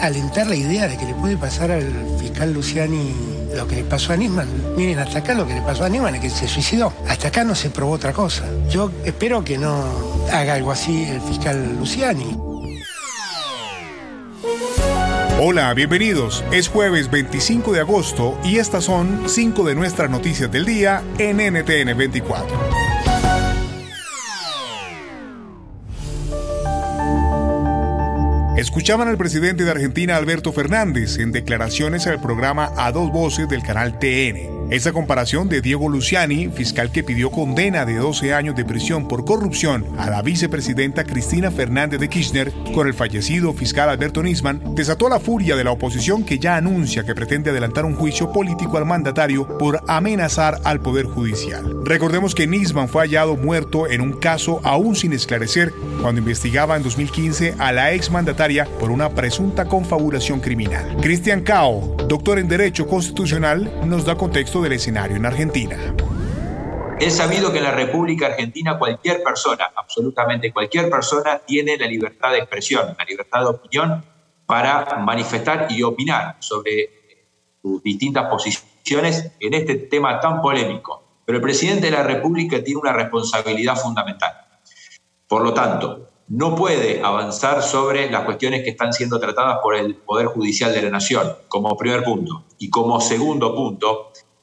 alentar la idea de que le puede pasar al fiscal Luciani lo que le pasó a Nisman. Miren, hasta acá lo que le pasó a Nisman es que se suicidó. Hasta acá no se probó otra cosa. Yo espero que no haga algo así el fiscal Luciani. Hola, bienvenidos. Es jueves 25 de agosto y estas son cinco de nuestras noticias del día en NTN 24. Escuchaban al presidente de Argentina Alberto Fernández en declaraciones al programa A Dos Voces del canal TN. Esa comparación de Diego Luciani, fiscal que pidió condena de 12 años de prisión por corrupción a la vicepresidenta Cristina Fernández de Kirchner, con el fallecido fiscal Alberto Nisman, desató la furia de la oposición que ya anuncia que pretende adelantar un juicio político al mandatario por amenazar al Poder Judicial. Recordemos que Nisman fue hallado muerto en un caso aún sin esclarecer cuando investigaba en 2015 a la exmandataria por una presunta confabulación criminal. Cristian Cao, doctor en Derecho Constitucional, nos da contexto del escenario en Argentina. Es sabido que en la República Argentina cualquier persona, absolutamente cualquier persona, tiene la libertad de expresión, la libertad de opinión para manifestar y opinar sobre sus distintas posiciones en este tema tan polémico. Pero el presidente de la República tiene una responsabilidad fundamental. Por lo tanto, no puede avanzar sobre las cuestiones que están siendo tratadas por el Poder Judicial de la Nación, como primer punto. Y como segundo punto,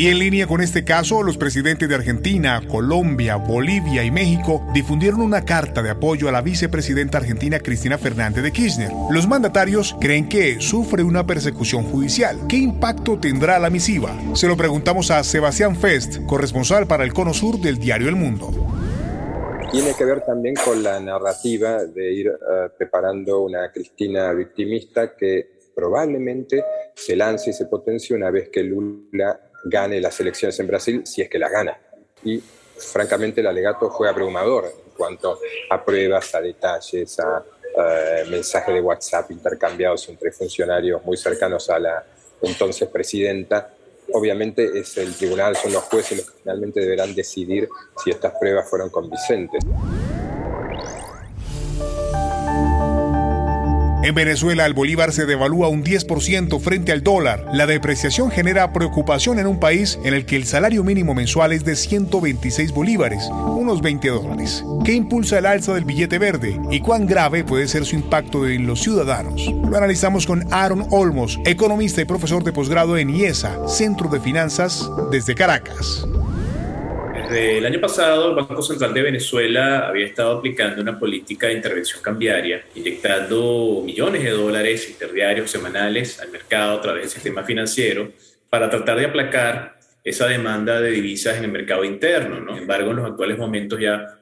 Y en línea con este caso, los presidentes de Argentina, Colombia, Bolivia y México difundieron una carta de apoyo a la vicepresidenta argentina Cristina Fernández de Kirchner. Los mandatarios creen que sufre una persecución judicial. ¿Qué impacto tendrá la misiva? Se lo preguntamos a Sebastián Fest, corresponsal para el Cono Sur del diario El Mundo. Tiene que ver también con la narrativa de ir uh, preparando una Cristina victimista que probablemente se lance y se potencie una vez que Lula gane las elecciones en Brasil, si es que las gana. Y francamente el alegato fue abrumador en cuanto a pruebas, a detalles, a uh, mensajes de WhatsApp intercambiados entre funcionarios muy cercanos a la entonces presidenta. Obviamente es el tribunal, son los jueces los que finalmente deberán decidir si estas pruebas fueron convincentes. En Venezuela el bolívar se devalúa un 10% frente al dólar. La depreciación genera preocupación en un país en el que el salario mínimo mensual es de 126 bolívares, unos 20 dólares. ¿Qué impulsa el alza del billete verde y cuán grave puede ser su impacto en los ciudadanos? Lo analizamos con Aaron Olmos, economista y profesor de posgrado en IESA, Centro de Finanzas, desde Caracas. Desde el año pasado, el Banco Central de Venezuela había estado aplicando una política de intervención cambiaria, inyectando millones de dólares interdiarios semanales al mercado a través del sistema financiero para tratar de aplacar esa demanda de divisas en el mercado interno. ¿no? Sin embargo, en los actuales momentos ya,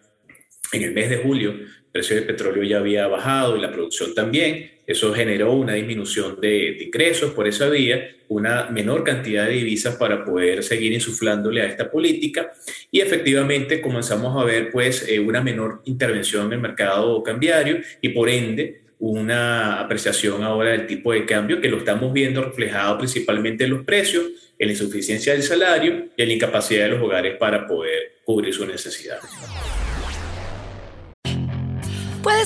en el mes de julio, el precio del petróleo ya había bajado y la producción también. Eso generó una disminución de, ingresos por esa vía, una menor cantidad de divisas para poder seguir insuflándole a esta política y efectivamente comenzamos a ver pues eh, una menor intervención en el mercado cambiario y por ende una apreciación ahora del tipo de cambio que lo estamos viendo reflejado principalmente en los precios, en la insuficiencia del salario y en la incapacidad de los hogares para poder cubrir sus necesidades.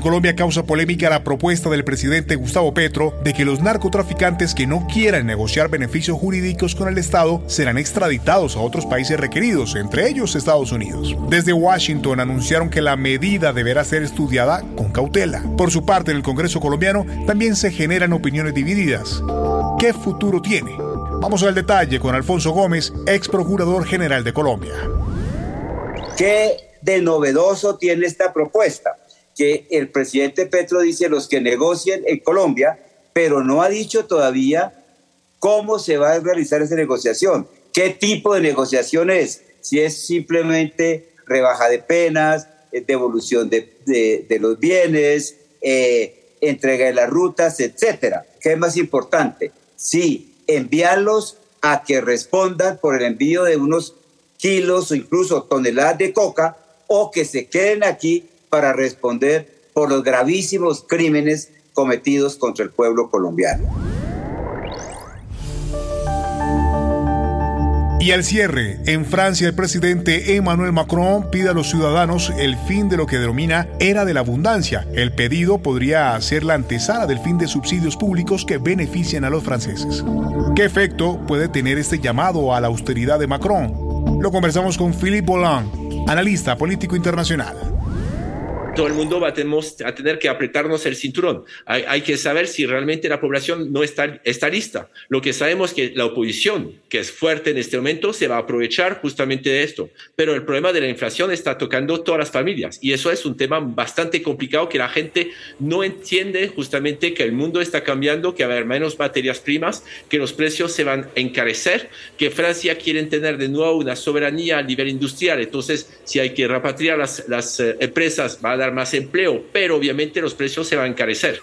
Colombia causa polémica la propuesta del presidente Gustavo Petro de que los narcotraficantes que no quieran negociar beneficios jurídicos con el Estado serán extraditados a otros países requeridos, entre ellos Estados Unidos. Desde Washington anunciaron que la medida deberá ser estudiada con cautela. Por su parte, en el Congreso colombiano también se generan opiniones divididas. ¿Qué futuro tiene? Vamos al detalle con Alfonso Gómez, ex procurador general de Colombia. ¿Qué de novedoso tiene esta propuesta? Que el presidente Petro dice los que negocien en Colombia, pero no ha dicho todavía cómo se va a realizar esa negociación, qué tipo de negociación es, si es simplemente rebaja de penas, eh, devolución de, los bienes, eh, entrega de las rutas, etcétera. ¿Qué es más importante? Sí, enviarlos a que respondan por el envío de unos kilos o incluso toneladas de coca o que se queden aquí para responder por los gravísimos crímenes cometidos contra el pueblo colombiano. Y al cierre, en Francia el presidente Emmanuel Macron pide a los ciudadanos el fin de lo que denomina era de la abundancia. El pedido podría ser la antesala del fin de subsidios públicos que benefician a los franceses. ¿Qué efecto puede tener este llamado a la austeridad de Macron? Lo conversamos con Philippe Bolland, analista político internacional todo el mundo va a tener, a tener que apretarnos el cinturón. Hay, que saber si realmente la población no está, está lista. Lo que sabemos es que la oposición, que es fuerte en este momento, se va a aprovechar justamente de esto. Pero el problema de la inflación está tocando todas las familias y eso es un tema bastante complicado que la gente no entiende justamente que el mundo está cambiando, que va a haber menos materias primas, que los precios se van a encarecer, que Francia quiere tener de nuevo una soberanía a nivel industrial. Entonces, si hay que repatriar las, las eh, empresas, va a más empleo, pero obviamente los precios se van a encarecer.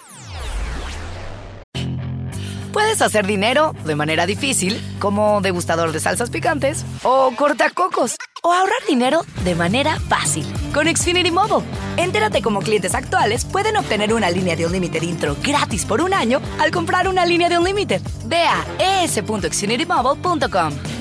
Puedes hacer dinero de manera difícil, como degustador de salsas picantes, o cortacocos, o ahorrar dinero de manera fácil con Xfinity Mobile. Entérate cómo clientes actuales pueden obtener una línea de un límite intro gratis por un año al comprar una línea de un límite. Ve a es.xfinitymobile.com.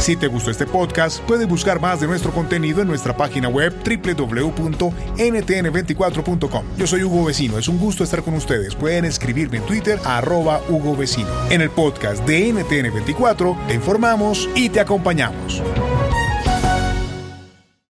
Si te gustó este podcast, puedes buscar más de nuestro contenido en nuestra página web www.ntn24.com. Yo soy Hugo Vecino, es un gusto estar con ustedes. Pueden escribirme en Twitter arroba Hugo Vecino. En el podcast de NTN24 te informamos y te acompañamos.